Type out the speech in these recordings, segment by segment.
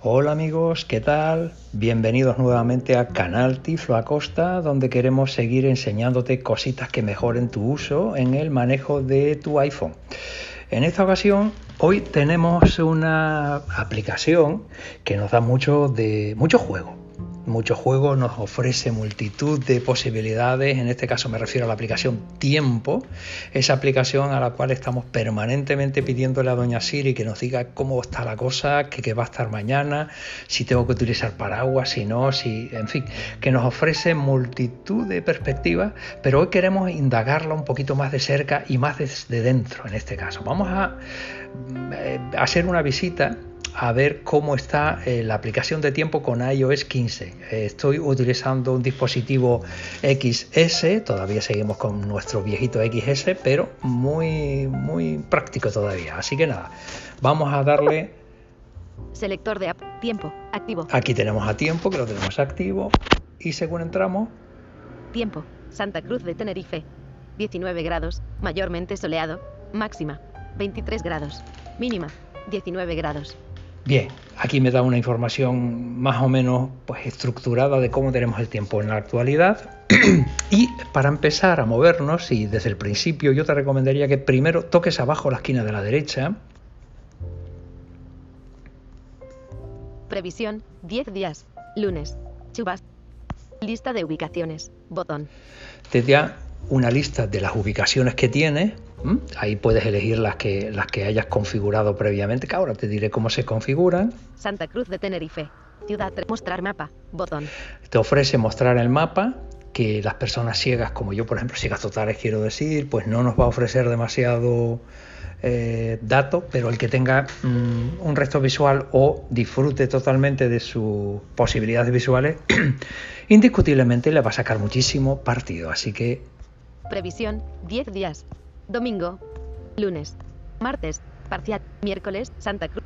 Hola amigos, ¿qué tal? Bienvenidos nuevamente a Canal Tiflo Acosta, donde queremos seguir enseñándote cositas que mejoren tu uso en el manejo de tu iPhone. En esta ocasión, hoy tenemos una aplicación que nos da mucho de mucho juego Muchos juegos nos ofrece multitud de posibilidades, en este caso me refiero a la aplicación Tiempo, esa aplicación a la cual estamos permanentemente pidiéndole a Doña Siri que nos diga cómo está la cosa, que, va a estar mañana, si tengo que utilizar paraguas, si no, si, en fin, que nos ofrece multitud de perspectivas, pero hoy queremos indagarla un poquito más de cerca y más desde dentro en este caso. Vamos a hacer una visita a ver cómo está eh, la aplicación de tiempo con iOS 15. Eh, estoy utilizando un dispositivo XS, todavía seguimos con nuestro viejito XS, pero muy, muy práctico todavía. Así que nada, vamos a darle... Selector de app, tiempo, activo. Aquí tenemos a tiempo, que lo tenemos activo. Y según entramos... Tiempo, Santa Cruz de Tenerife. 19 grados, mayormente soleado, máxima, 23 grados, mínima, 19 grados. Bien, aquí me da una información más o menos pues, estructurada de cómo tenemos el tiempo en la actualidad. y para empezar a movernos, y desde el principio yo te recomendaría que primero toques abajo la esquina de la derecha. Previsión, 10 días, lunes, chubas, lista de ubicaciones, botón. Te da una lista de las ubicaciones que tiene Ahí puedes elegir las que, las que hayas configurado previamente, que ahora te diré cómo se configuran. Santa Cruz de Tenerife, ciudad, mostrar mapa, botón. Te ofrece mostrar el mapa, que las personas ciegas, como yo, por ejemplo, ciegas totales quiero decir, pues no nos va a ofrecer demasiado eh, dato, pero el que tenga mm, un resto visual o disfrute totalmente de sus posibilidades visuales, indiscutiblemente le va a sacar muchísimo partido. Así que... Previsión, 10 días domingo, lunes, martes, parcial, miércoles, Santa Cruz.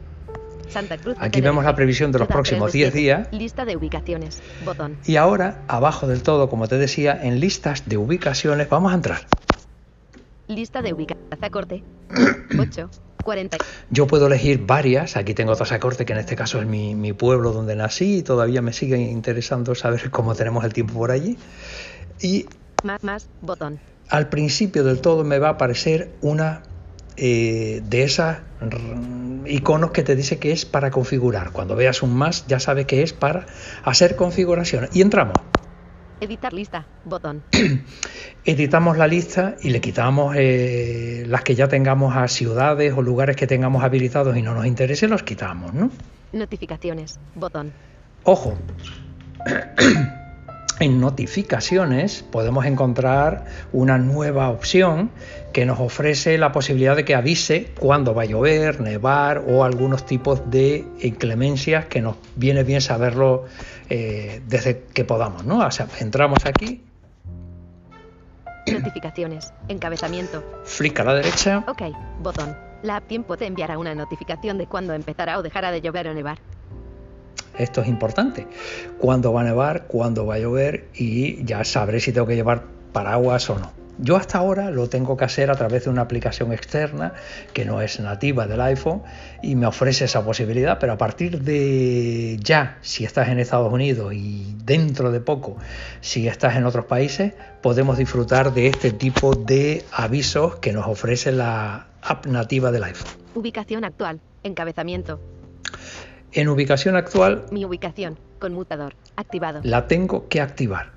Santa Cruz. Aquí vemos la previsión de los próximos 10 días. Lista de ubicaciones. Botón. Y ahora, abajo del todo, como te decía, en listas de ubicaciones, vamos a entrar. Lista de ubicaciones. Corte. 8. 40. Yo puedo elegir varias. Aquí tengo Tazacorte, que en este caso es mi, mi pueblo donde nací y todavía me sigue interesando saber cómo tenemos el tiempo por allí. Y. Más, más, botón al principio del todo me va a aparecer una eh, de esas iconos que te dice que es para configurar. Cuando veas un más ya sabes que es para hacer configuración. Y entramos. Editar lista, botón. Editamos la lista y le quitamos eh, las que ya tengamos a ciudades o lugares que tengamos habilitados y no nos interese, los quitamos, ¿no? Notificaciones, botón. Ojo. en notificaciones podemos encontrar una nueva opción que nos ofrece la posibilidad de que avise cuando va a llover, nevar o algunos tipos de inclemencias que nos viene bien saberlo eh, desde que podamos. ¿no? O sea, entramos aquí. Notificaciones, encabezamiento. Flick a la derecha. Ok, botón. La app tiempo te enviará una notificación de cuando empezará o dejará de llover o nevar. Esto es importante. Cuándo va a nevar, cuándo va a llover y ya sabré si tengo que llevar paraguas o no. Yo hasta ahora lo tengo que hacer a través de una aplicación externa que no es nativa del iPhone y me ofrece esa posibilidad, pero a partir de ya, si estás en Estados Unidos y dentro de poco, si estás en otros países, podemos disfrutar de este tipo de avisos que nos ofrece la app nativa del iPhone. Ubicación actual, encabezamiento, en ubicación actual... Mi ubicación, conmutador, activado. La tengo que activar.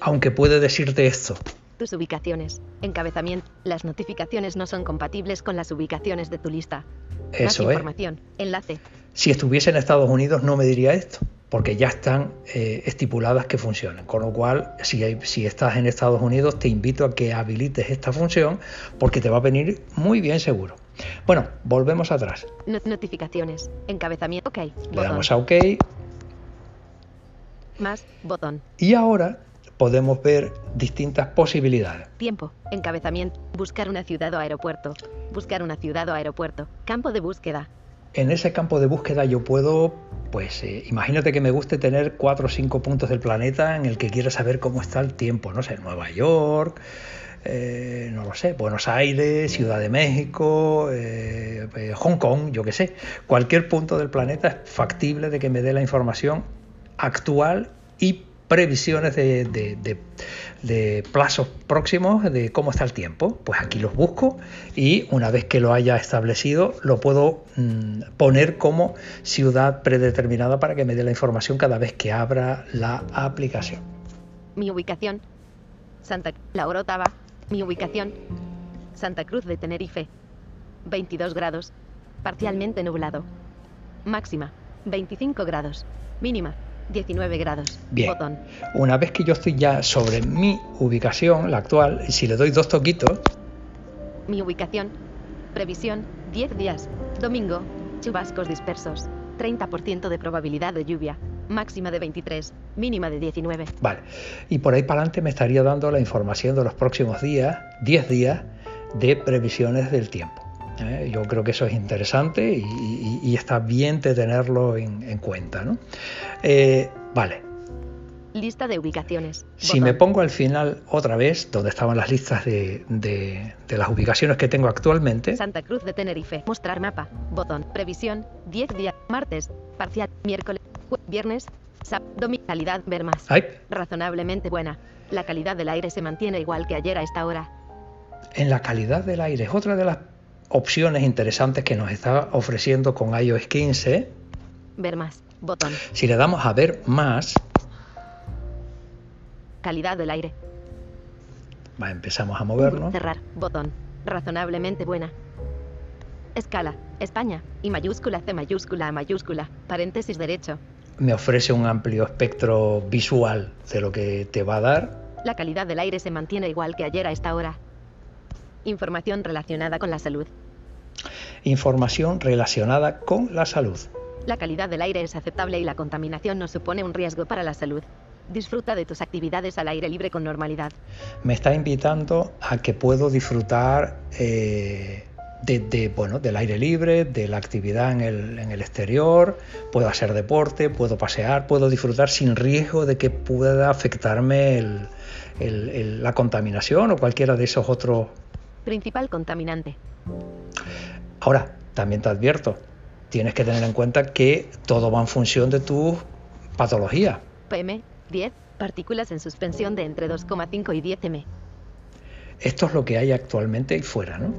Aunque puede decirte esto. Tus ubicaciones, encabezamiento. Las notificaciones no son compatibles con las ubicaciones de tu lista. Eso Más información, enlace. Si estuviese en Estados Unidos no me diría esto, porque ya están eh, estipuladas que funcionan. Con lo cual, si, si estás en Estados Unidos, te invito a que habilites esta función porque te va a venir muy bien seguro. Bueno, volvemos atrás. notificaciones. Encabezamiento. OK. Le damos a OK. Más. Botón. Y ahora podemos ver distintas posibilidades. Tiempo. Encabezamiento. Buscar una ciudad o aeropuerto. Buscar una ciudad o aeropuerto. Campo de búsqueda. En ese campo de búsqueda yo puedo, pues eh, imagínate que me guste tener cuatro o cinco puntos del planeta en el que quiera saber cómo está el tiempo, no sé, Nueva York, eh, no lo sé, Buenos Aires, Ciudad de México, eh, eh, Hong Kong, yo qué sé. Cualquier punto del planeta es factible de que me dé la información actual y previsiones de, de, plazos próximos de cómo está el tiempo. Pues aquí los busco y una vez que lo haya establecido lo puedo mm, poner como ciudad predeterminada para que me dé la información cada vez que abra la aplicación. Mi ubicación. Santa La Orotava. Mi ubicación. Santa Cruz de Tenerife. 22 grados. Parcialmente nublado. Máxima. 25 grados. Mínima. 19 grados. Bien. Una vez que yo estoy ya sobre mi ubicación, la actual, y si le doy dos toquitos. Mi ubicación. Previsión. 10 días. Domingo. Chubascos dispersos. 30% de probabilidad de lluvia. Máxima de 23. Mínima de 19. Vale. Y por ahí para adelante me estaría dando la información de los próximos días, 10 días, de previsiones del tiempo. ¿eh? Yo creo que eso es interesante y, está bien de tenerlo en, cuenta. ¿no? Eh, vale. Lista de ubicaciones. Si me pongo al final otra vez, donde estaban las listas de, las ubicaciones que tengo actualmente. Santa Cruz de Tenerife. Mostrar mapa. Botón. Previsión. 10 días. Martes. Parcial. Miércoles. Viernes. Calidad. Ver más. Razonablemente buena. La calidad del aire se mantiene igual que ayer a esta hora. En la calidad del aire es otra de las opciones interesantes que nos está ofreciendo con iOS 15. Ver más, botón. Si le damos a ver más. Calidad del aire. Va, empezamos a movernos. Cerrar, botón. Razonablemente buena. Escala, España, y mayúscula C mayúscula A mayúscula, paréntesis derecho. Me ofrece un amplio espectro visual de lo que te va a dar. La calidad del aire se mantiene igual que ayer a esta hora. Información relacionada con la salud. Información relacionada con la salud. La calidad del aire es aceptable y la contaminación no supone un riesgo para la salud. Disfruta de tus actividades al aire libre con normalidad. Me está invitando a que puedo disfrutar eh, de, bueno, del aire libre, de la actividad en el, exterior, puedo hacer deporte, puedo pasear, puedo disfrutar sin riesgo de que pueda afectarme la contaminación o cualquiera de esos otros Principal contaminante. Ahora, también te advierto, tienes que tener en cuenta que todo va en función de tu patología. PM 10, partículas en suspensión de entre 2,5 y 10 m. Esto es lo que hay actualmente ahí fuera, ¿no?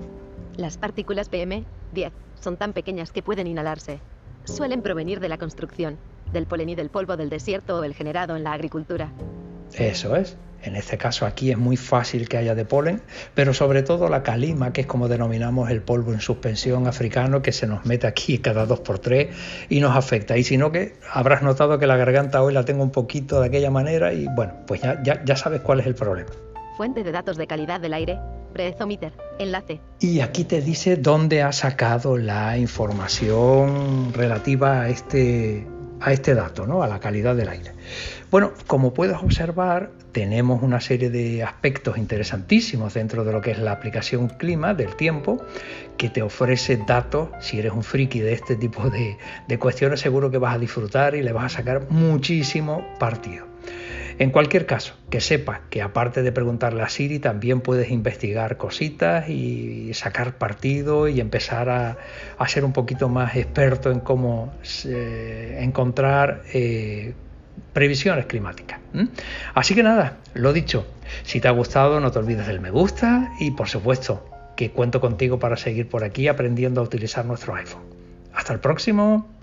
Las partículas PM 10 son tan pequeñas que pueden inhalarse. Suelen provenir de la construcción, del polen y del polvo del desierto o el generado en la agricultura. Eso es. En este caso aquí es muy fácil que haya de polen, pero sobre todo la calima, que es como denominamos el polvo en suspensión africano, que se nos mete aquí cada dos por tres y nos afecta. Y si no, que habrás notado que la garganta hoy la tengo un poquito de aquella manera y bueno, pues ya, ya, ya sabes cuál es el problema. Fuente de datos de calidad del aire, Breathometer, enlace. Y aquí te dice dónde ha sacado la información relativa a este, a este dato, ¿no? a la calidad del aire. Bueno, como puedes observar, tenemos una serie de aspectos interesantísimos dentro de lo que es la aplicación clima del tiempo, que te ofrece datos. Si eres un friki de este tipo de, de cuestiones, seguro que vas a disfrutar y le vas a sacar muchísimo partido. En cualquier caso, que sepas que aparte de preguntarle a Siri, también puedes investigar cositas y sacar partido y empezar a, ser un poquito más experto en cómo eh, encontrar eh, previsiones climáticas. Así que nada, lo dicho, si te ha gustado no te olvides del me gusta y por supuesto que cuento contigo para seguir por aquí aprendiendo a utilizar nuestro iPhone. Hasta el próximo.